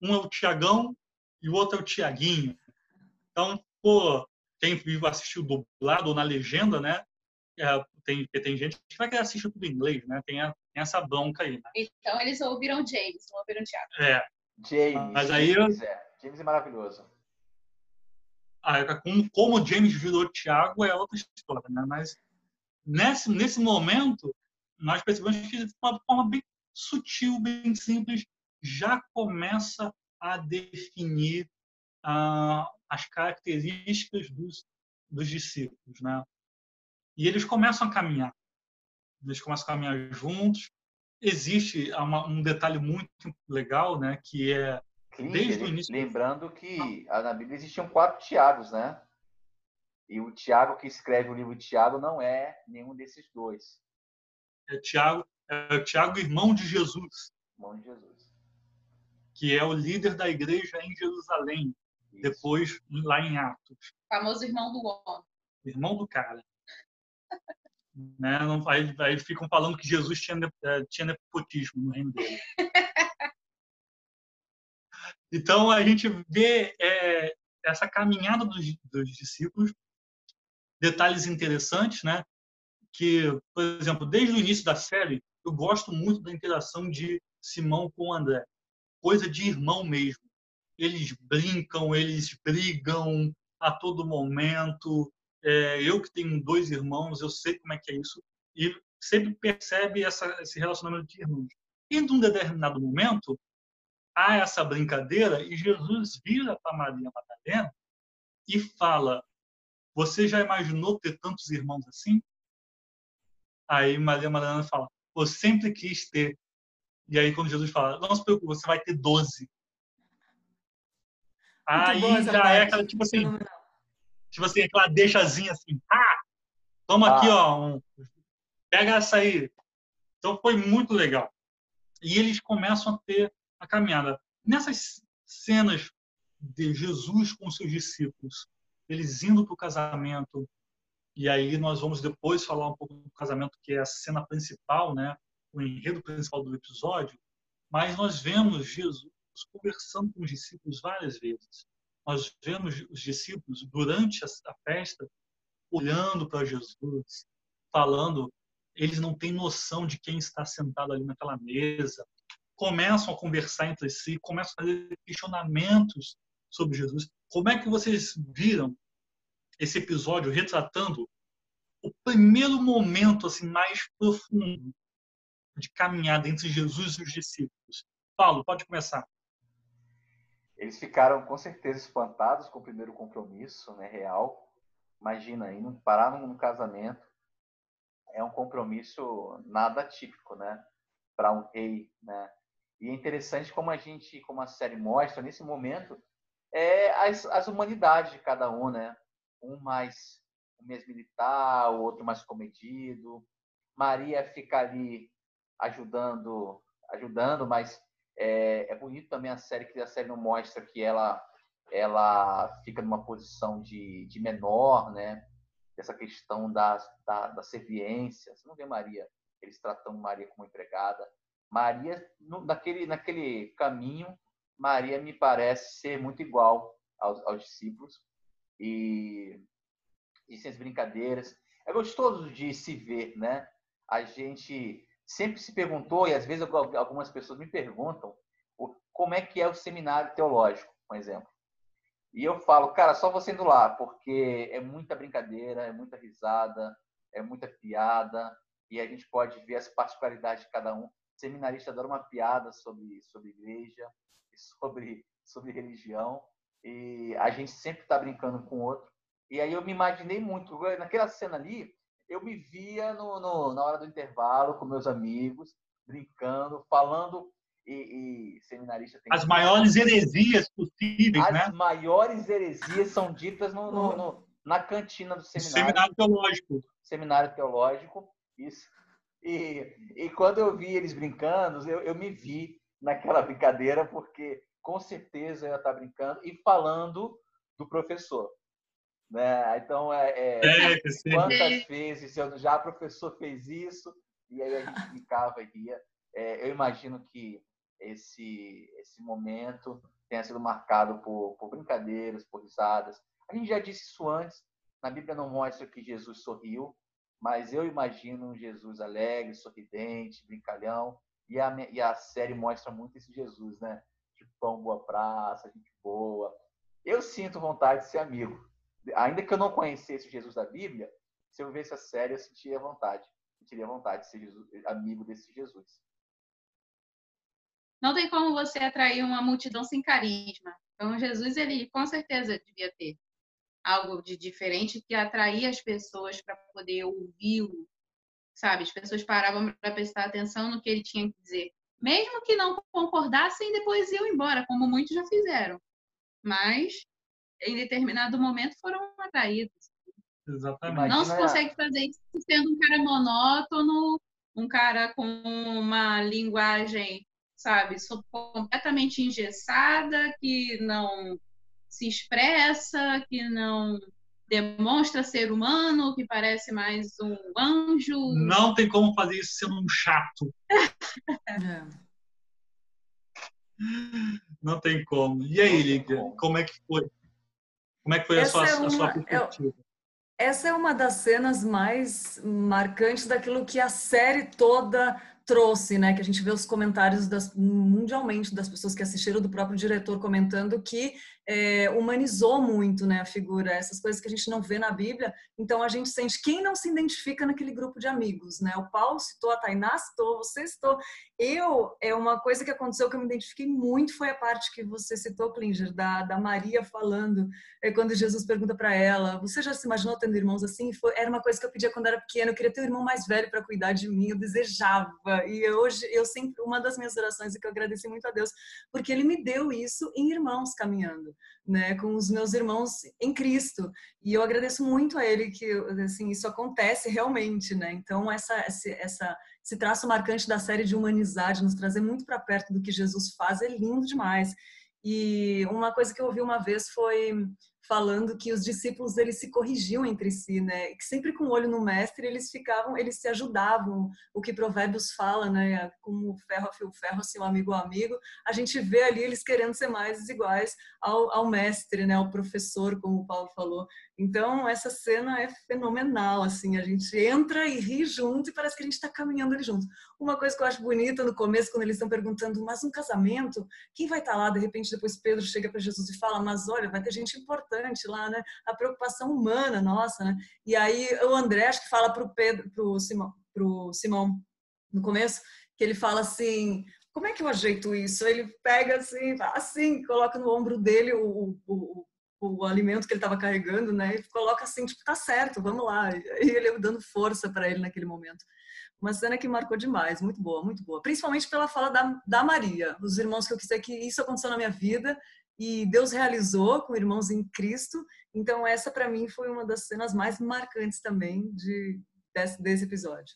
um é o Tiagão e o outro é o Tiaguinho. Então, pô, quem assistiu dublado ou na legenda, né? É, tem, tem gente que vai querer assistir tudo em inglês, né? Tem, a, tem essa bronca aí. Né? Então eles ouviram James, não ouviram Thiago. É. James. Mas aí James é, James é maravilhoso. Ah, como, como James virou Thiago é outra história, né? Mas nesse, nesse momento, nós percebemos que de uma forma bem sutil, bem simples, já começa a definir ah, as características dos, dos discípulos, né? E eles começam a caminhar. Eles começam a caminhar juntos. Existe uma, um detalhe muito legal, né? Que é desde o início. Lembrando que na Bíblia existiam quatro Tiagos, né? E o Tiago que escreve o livro Tiago não é nenhum desses dois. É Tiago, é o Tiago, irmão de Jesus. Irmão de Jesus. Que é o líder da igreja em Jerusalém. Isso. Depois, lá em Atos. O famoso irmão do homem. Irmão do cara. né? Não, aí, aí ficam falando que Jesus tinha, é, tinha nepotismo no reino dele. então, a gente vê é, essa caminhada dos, dos discípulos detalhes interessantes, né? Que, por exemplo, desde o início da série, eu gosto muito da interação de Simão com André. Coisa de irmão mesmo. Eles brincam, eles brigam a todo momento. É, eu que tenho dois irmãos, eu sei como é que é isso. E sempre percebe essa, esse relacionamento de irmãos. E num determinado momento, há essa brincadeira e Jesus vira para Maria Madalena e fala: você já imaginou ter tantos irmãos assim? Aí Maria Madalena fala, eu sempre quis ter. E aí quando Jesus fala, não se preocupe, você vai ter 12. Aí já parte. é aquela, tipo assim, tipo assim, aquela deixazinha assim, ah, toma ah. aqui, ó, um, pega essa aí. Então foi muito legal. E eles começam a ter a caminhada. Nessas cenas de Jesus com seus discípulos, eles indo para o casamento. E aí nós vamos depois falar um pouco do casamento, que é a cena principal, né? o enredo principal do episódio. Mas nós vemos Jesus conversando com os discípulos várias vezes. Nós vemos os discípulos durante a festa olhando para Jesus, falando. Eles não têm noção de quem está sentado ali naquela mesa. Começam a conversar entre si, começam a fazer questionamentos sobre Jesus. Como é que vocês viram esse episódio retratando o primeiro momento assim mais profundo de caminhada entre Jesus e os discípulos? Paulo, pode começar. Eles ficaram com certeza espantados com o primeiro compromisso, né, real. Imagina, aí parar num casamento é um compromisso nada típico, né, para um rei, né? E é interessante como a gente, como a série mostra nesse momento, é as, as humanidades de cada um, né? Um mais um militar, o outro mais comedido. Maria fica ali ajudando, ajudando, mas é, é bonito também a série que a série não mostra que ela ela fica numa posição de, de menor, né? Essa questão da, da, da serviência. Você não vê Maria, eles tratando Maria como empregada. Maria, no, naquele, naquele caminho, Maria me parece ser muito igual aos, aos discípulos. E existem as brincadeiras. É gostoso de se ver, né? A gente sempre se perguntou, e às vezes algumas pessoas me perguntam, como é que é o seminário teológico, por exemplo. E eu falo, cara, só você indo lá, porque é muita brincadeira, é muita risada, é muita piada, e a gente pode ver as particularidades de cada um. Seminarista adora uma piada sobre, sobre igreja, sobre, sobre religião, e a gente sempre está brincando com o outro. E aí eu me imaginei muito, naquela cena ali, eu me via no, no na hora do intervalo com meus amigos, brincando, falando e, e seminarista tem as maiores heresias possíveis, as né? As maiores heresias são ditas no, no, no, na cantina do seminário. Seminário teológico. Seminário teológico, isso. E, e quando eu vi eles brincando, eu, eu me vi naquela brincadeira, porque com certeza eu ia estar brincando e falando do professor. Né? Então, é, é, é quantas vezes eu, já o professor fez isso, e aí a gente brincava e ria. É, eu imagino que esse, esse momento tenha sido marcado por, por brincadeiras, por risadas. A gente já disse isso antes, na Bíblia não mostra que Jesus sorriu, mas eu imagino um Jesus alegre, sorridente, brincalhão, e a, e a série mostra muito esse Jesus, né? De pão, boa praça, gente boa. Eu sinto vontade de ser amigo ainda que eu não conhecesse o Jesus da Bíblia, se eu visse a série, eu sentiria vontade. Eu teria vontade de ser Jesus, amigo desse Jesus. Não tem como você atrair uma multidão sem carisma. Então, Jesus, ele com certeza devia ter algo de diferente que atraía as pessoas para poder ouvi-lo, sabe? As pessoas paravam para prestar atenção no que ele tinha que dizer. Mesmo que não concordassem, depois iam embora, como muitos já fizeram. Mas em determinado momento foram atraídos. Exatamente. Não se consegue fazer isso sendo um cara monótono, um cara com uma linguagem, sabe, completamente engessada, que não se expressa, que não demonstra ser humano, que parece mais um anjo. Não tem como fazer isso sendo um chato. é. Não tem como. E aí, Lídia, como é que foi? Como é que foi a sua, é uma, a sua perspectiva? essa é uma das cenas mais marcantes daquilo que a série toda trouxe, né? Que a gente vê os comentários das, mundialmente das pessoas que assistiram, do próprio diretor comentando que é, humanizou muito, né, a figura, essas coisas que a gente não vê na Bíblia. Então a gente sente quem não se identifica naquele grupo de amigos, né? O Paulo citou, a Tainá citou, você citou. Eu é uma coisa que aconteceu que eu me identifiquei muito foi a parte que você citou, Klinger, da, da Maria falando é, quando Jesus pergunta para ela: "Você já se imaginou tendo irmãos assim?" Foi, era uma coisa que eu pedia quando era pequena. Eu queria ter um irmão mais velho para cuidar de mim. Eu desejava e hoje eu sempre uma das minhas orações é que eu agradeci muito a Deus porque Ele me deu isso em irmãos caminhando, né, com os meus irmãos em Cristo. E eu agradeço muito a Ele que assim isso acontece realmente, né? Então essa essa, essa esse traço marcante da série de humanizar, nos trazer muito para perto do que Jesus faz, é lindo demais. E uma coisa que eu ouvi uma vez foi falando que os discípulos eles se corrigiam entre si, né? Que sempre com o olho no mestre eles ficavam, eles se ajudavam. O que Provérbios fala, né? Como ferro afia ferro, assim, um amigo ao amigo. A gente vê ali eles querendo ser mais iguais ao, ao mestre, né? Ao professor, como o Paulo falou. Então essa cena é fenomenal, assim. A gente entra e ri junto e parece que a gente está caminhando ali junto. Uma coisa que eu acho bonita no começo, quando eles estão perguntando, mas um casamento, quem vai estar tá lá? De repente depois Pedro chega para Jesus e fala, mas olha, vai ter gente importante lá, né? A preocupação humana nossa, né? E aí o André acho que fala para o Pedro, para o Simão, pro Simão no começo, que ele fala assim, como é que eu ajeito isso? Ele pega assim, assim, coloca no ombro dele o, o, o, o alimento que ele estava carregando, né? E coloca assim, tipo, tá certo, vamos lá. E ele dando força para ele naquele momento. Uma cena que marcou demais, muito boa, muito boa. Principalmente pela fala da, da Maria, os irmãos que eu quis dizer que isso aconteceu na minha vida e Deus realizou com irmãos em Cristo. Então essa para mim foi uma das cenas mais marcantes também de desse, desse episódio.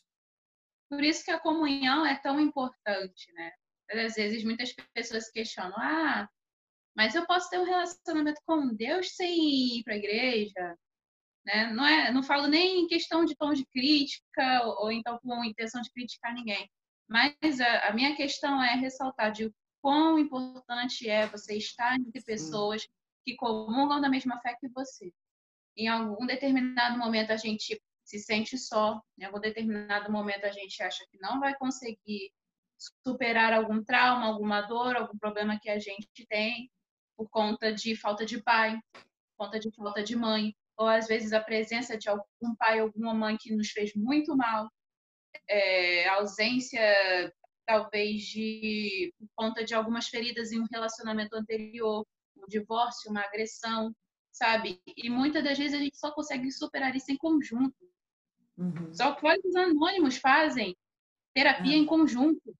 Por isso que a comunhão é tão importante, né? Às vezes muitas pessoas questionam: "Ah, mas eu posso ter um relacionamento com Deus sem ir para a igreja?" Né? Não é, não falo nem em questão de tom de crítica ou, ou então com intenção de criticar ninguém. Mas a, a minha questão é ressaltar de quão importante é você estar entre pessoas que comungam da mesma fé que você. Em algum determinado momento a gente se sente só, em algum determinado momento a gente acha que não vai conseguir superar algum trauma, alguma dor, algum problema que a gente tem por conta de falta de pai, por conta de falta de mãe, ou às vezes a presença de algum pai ou alguma mãe que nos fez muito mal, é, ausência talvez de por conta de algumas feridas em um relacionamento anterior, um divórcio, uma agressão, sabe? E muitas das vezes a gente só consegue superar isso em conjunto. Uhum. Só que os anônimos fazem terapia uhum. em conjunto,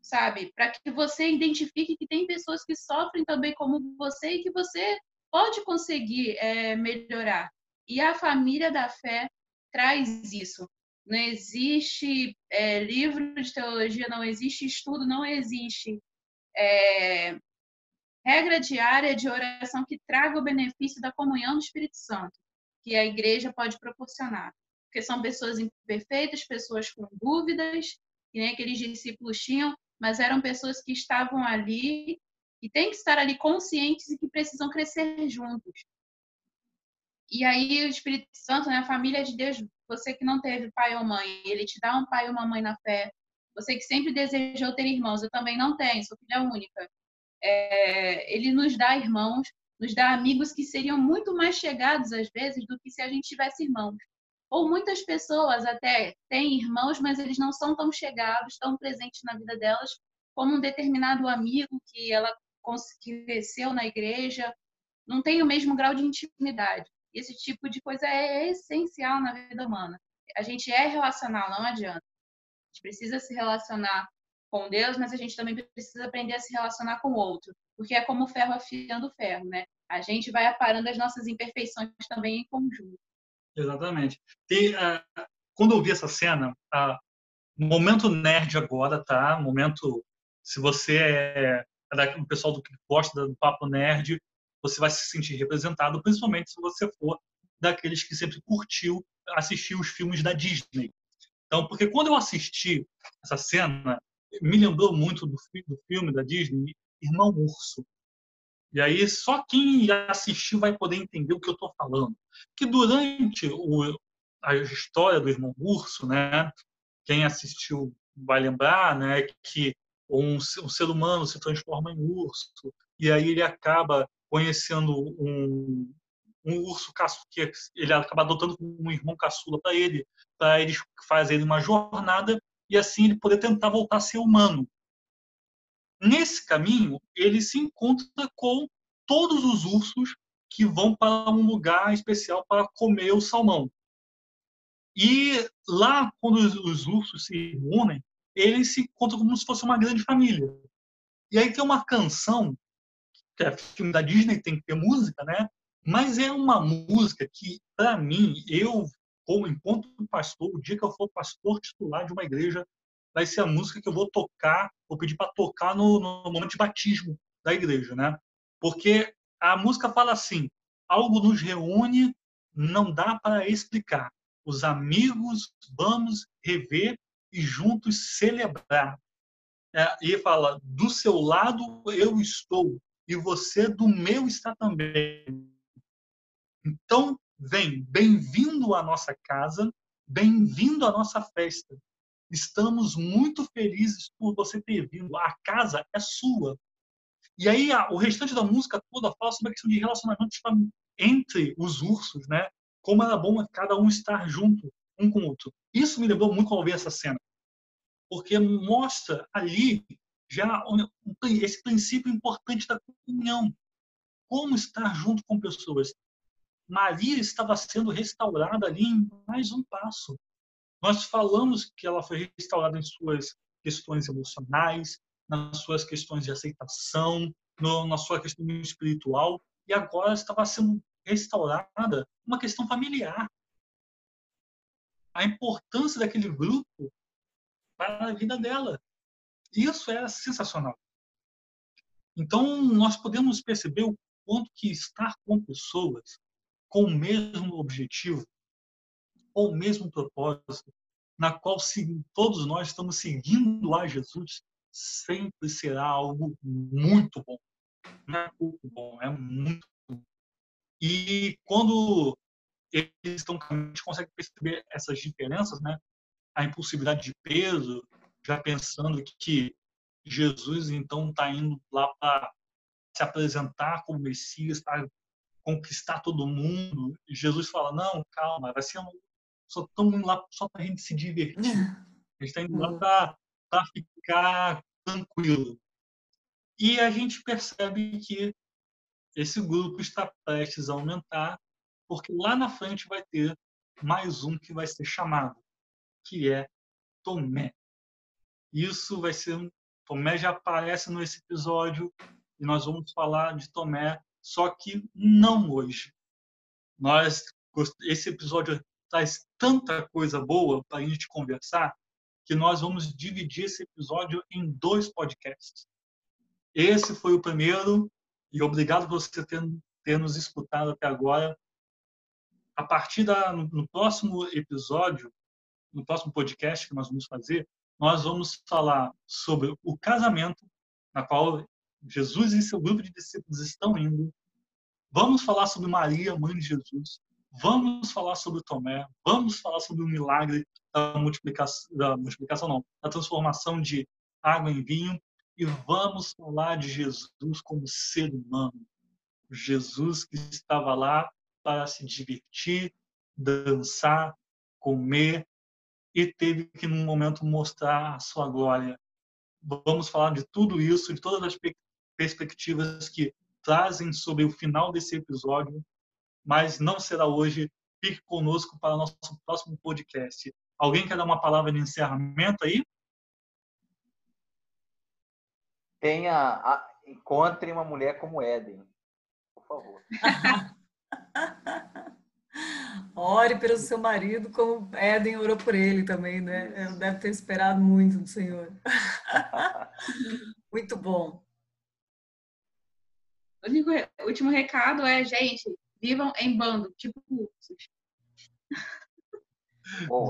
sabe? Para que você identifique que tem pessoas que sofrem também como você e que você pode conseguir é, melhorar. E a família da fé traz isso não existe é, livro de teologia, não existe estudo, não existe é, regra diária de oração que traga o benefício da comunhão do Espírito Santo, que a igreja pode proporcionar. Porque são pessoas imperfeitas, pessoas com dúvidas, que nem aqueles discípulos tinham, mas eram pessoas que estavam ali e têm que estar ali conscientes e que precisam crescer juntos. E aí o Espírito Santo, né, a família de Deus, você que não teve pai ou mãe, ele te dá um pai ou uma mãe na fé. Você que sempre desejou ter irmãos, eu também não tenho, sou filha única. É, ele nos dá irmãos, nos dá amigos que seriam muito mais chegados às vezes do que se a gente tivesse irmãos. Ou muitas pessoas até têm irmãos, mas eles não são tão chegados, tão presentes na vida delas como um determinado amigo que ela cresceu na igreja, não tem o mesmo grau de intimidade. Esse tipo de coisa é essencial na vida humana. A gente é relacional, não adianta. A gente precisa se relacionar com Deus, mas a gente também precisa aprender a se relacionar com o outro, porque é como o ferro afiando o ferro, né? A gente vai aparando as nossas imperfeições também em conjunto. Exatamente. E uh, quando eu vi essa cena, uh, momento nerd agora, tá? Momento, se você é, do pessoal do que gosta do papo nerd, você vai se sentir representado, principalmente se você for daqueles que sempre curtiu assistir os filmes da Disney. Então, porque quando eu assisti essa cena, me lembrou muito do, do filme da Disney, Irmão Urso. E aí só quem assistiu vai poder entender o que eu estou falando. Que durante o, a história do Irmão Urso, né, quem assistiu vai lembrar, né, que um, um ser humano se transforma em urso e aí ele acaba conhecendo um, um urso que ele acaba adotando um irmão caçula para ele, para eles fazerem uma jornada e assim ele poder tentar voltar a ser humano. Nesse caminho, ele se encontra com todos os ursos que vão para um lugar especial para comer o salmão. E lá, quando os ursos se unem, eles se encontram como se fosse uma grande família. E aí tem uma canção que é filme da Disney, tem que ter música, né? Mas é uma música que, para mim, eu, como enquanto pastor, o dia que eu for pastor titular de uma igreja, vai ser a música que eu vou tocar, vou pedir para tocar no, no momento de batismo da igreja, né? Porque a música fala assim: algo nos reúne, não dá para explicar. Os amigos vamos rever e juntos celebrar. É, e fala: do seu lado eu estou e você do meu está também. Então, vem, bem-vindo à nossa casa, bem-vindo à nossa festa. Estamos muito felizes por você ter vindo. A casa é sua. E aí o restante da música toda fala sobre a questão de relacionamento entre os ursos, né? Como era bom cada um estar junto um com o outro. Isso me lembrou muito eu vi essa cena, porque mostra ali já esse princípio importante da comunhão. Como estar junto com pessoas. Maria estava sendo restaurada ali em mais um passo. Nós falamos que ela foi restaurada em suas questões emocionais, nas suas questões de aceitação, no, na sua questão espiritual, e agora estava sendo restaurada uma questão familiar. A importância daquele grupo para a vida dela. Isso é sensacional. Então, nós podemos perceber o quanto que estar com pessoas com o mesmo objetivo, com o mesmo propósito, na qual todos nós estamos seguindo a Jesus, sempre será algo muito bom. Não é pouco bom, é muito bom. E quando eles estão a gente consegue perceber essas diferenças, né? A impulsividade de peso, já pensando que Jesus então está indo lá para se apresentar como Messias, para conquistar todo mundo. E Jesus fala: não, calma, vai ser um... só estamos indo lá só para a gente se divertir. A gente está indo lá para ficar tranquilo. E a gente percebe que esse grupo está prestes a aumentar, porque lá na frente vai ter mais um que vai ser chamado, que é Tomé. Isso vai ser. Tomé já aparece nesse episódio e nós vamos falar de Tomé, só que não hoje. Nós, esse episódio traz tanta coisa boa para a gente conversar que nós vamos dividir esse episódio em dois podcasts. Esse foi o primeiro e obrigado por você ter, ter nos escutado até agora. A partir da no, no próximo episódio, no próximo podcast que nós vamos fazer, nós vamos falar sobre o casamento, na qual Jesus e seu grupo de discípulos estão indo. Vamos falar sobre Maria, mãe de Jesus. Vamos falar sobre Tomé. Vamos falar sobre o milagre da multiplicação, da multiplicação não, da transformação de água em vinho. E vamos falar de Jesus como ser humano. Jesus que estava lá para se divertir, dançar, comer, e teve que, num momento, mostrar a sua glória. Vamos falar de tudo isso, de todas as perspectivas que trazem sobre o final desse episódio, mas não será hoje. Fique conosco para o nosso próximo podcast. Alguém quer dar uma palavra de encerramento aí? Tenha, a, encontre uma mulher como Éden, por favor. Ore pelo seu marido, como Éden orou por ele também, né? Ele deve ter esperado muito do Senhor. muito bom. O único, último recado é, gente, vivam em bando, tipo ursos.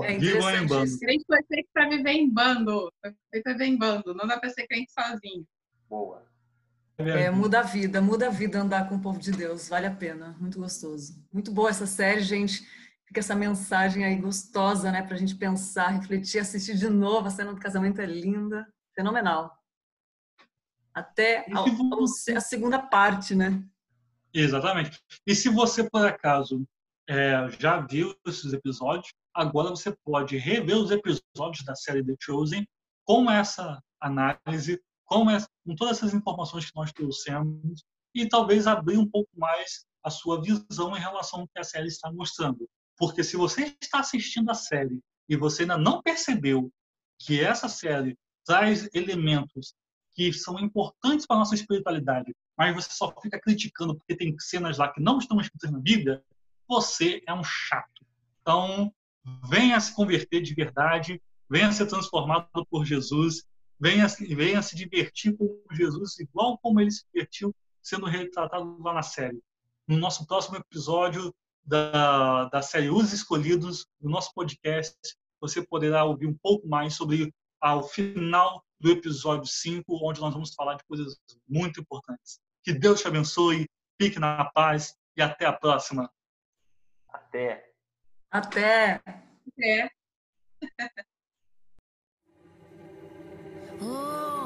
É vivam em bando. Crente foi feito para viver em bando. Foi feito para viver em bando. Não dá para ser crente sozinho. Boa. É, muda a vida, muda a vida andar com o povo de Deus, vale a pena, muito gostoso. Muito boa essa série, gente. Fica essa mensagem aí gostosa, né, pra gente pensar, refletir, assistir de novo. A cena do casamento é linda, fenomenal. Até a, a, a segunda parte, né? Exatamente. E se você, por acaso, é, já viu esses episódios, agora você pode rever os episódios da série The Chosen com essa análise com, essa, com todas essas informações que nós trouxemos e talvez abrir um pouco mais a sua visão em relação ao que a série está mostrando. Porque se você está assistindo a série e você ainda não percebeu que essa série traz elementos que são importantes para a nossa espiritualidade, mas você só fica criticando porque tem cenas lá que não estão escritas na Bíblia, você é um chato. Então, venha se converter de verdade, venha ser transformado por Jesus venha, venha se divertir com Jesus igual como ele se divertiu sendo retratado lá na série. no nosso próximo episódio da, da série Os Escolhidos, no nosso podcast, você poderá ouvir um pouco mais sobre ao final do episódio 5, onde nós vamos falar de coisas muito importantes. Que Deus te abençoe, fique na paz e até a próxima. Até. Até. Até. Oh.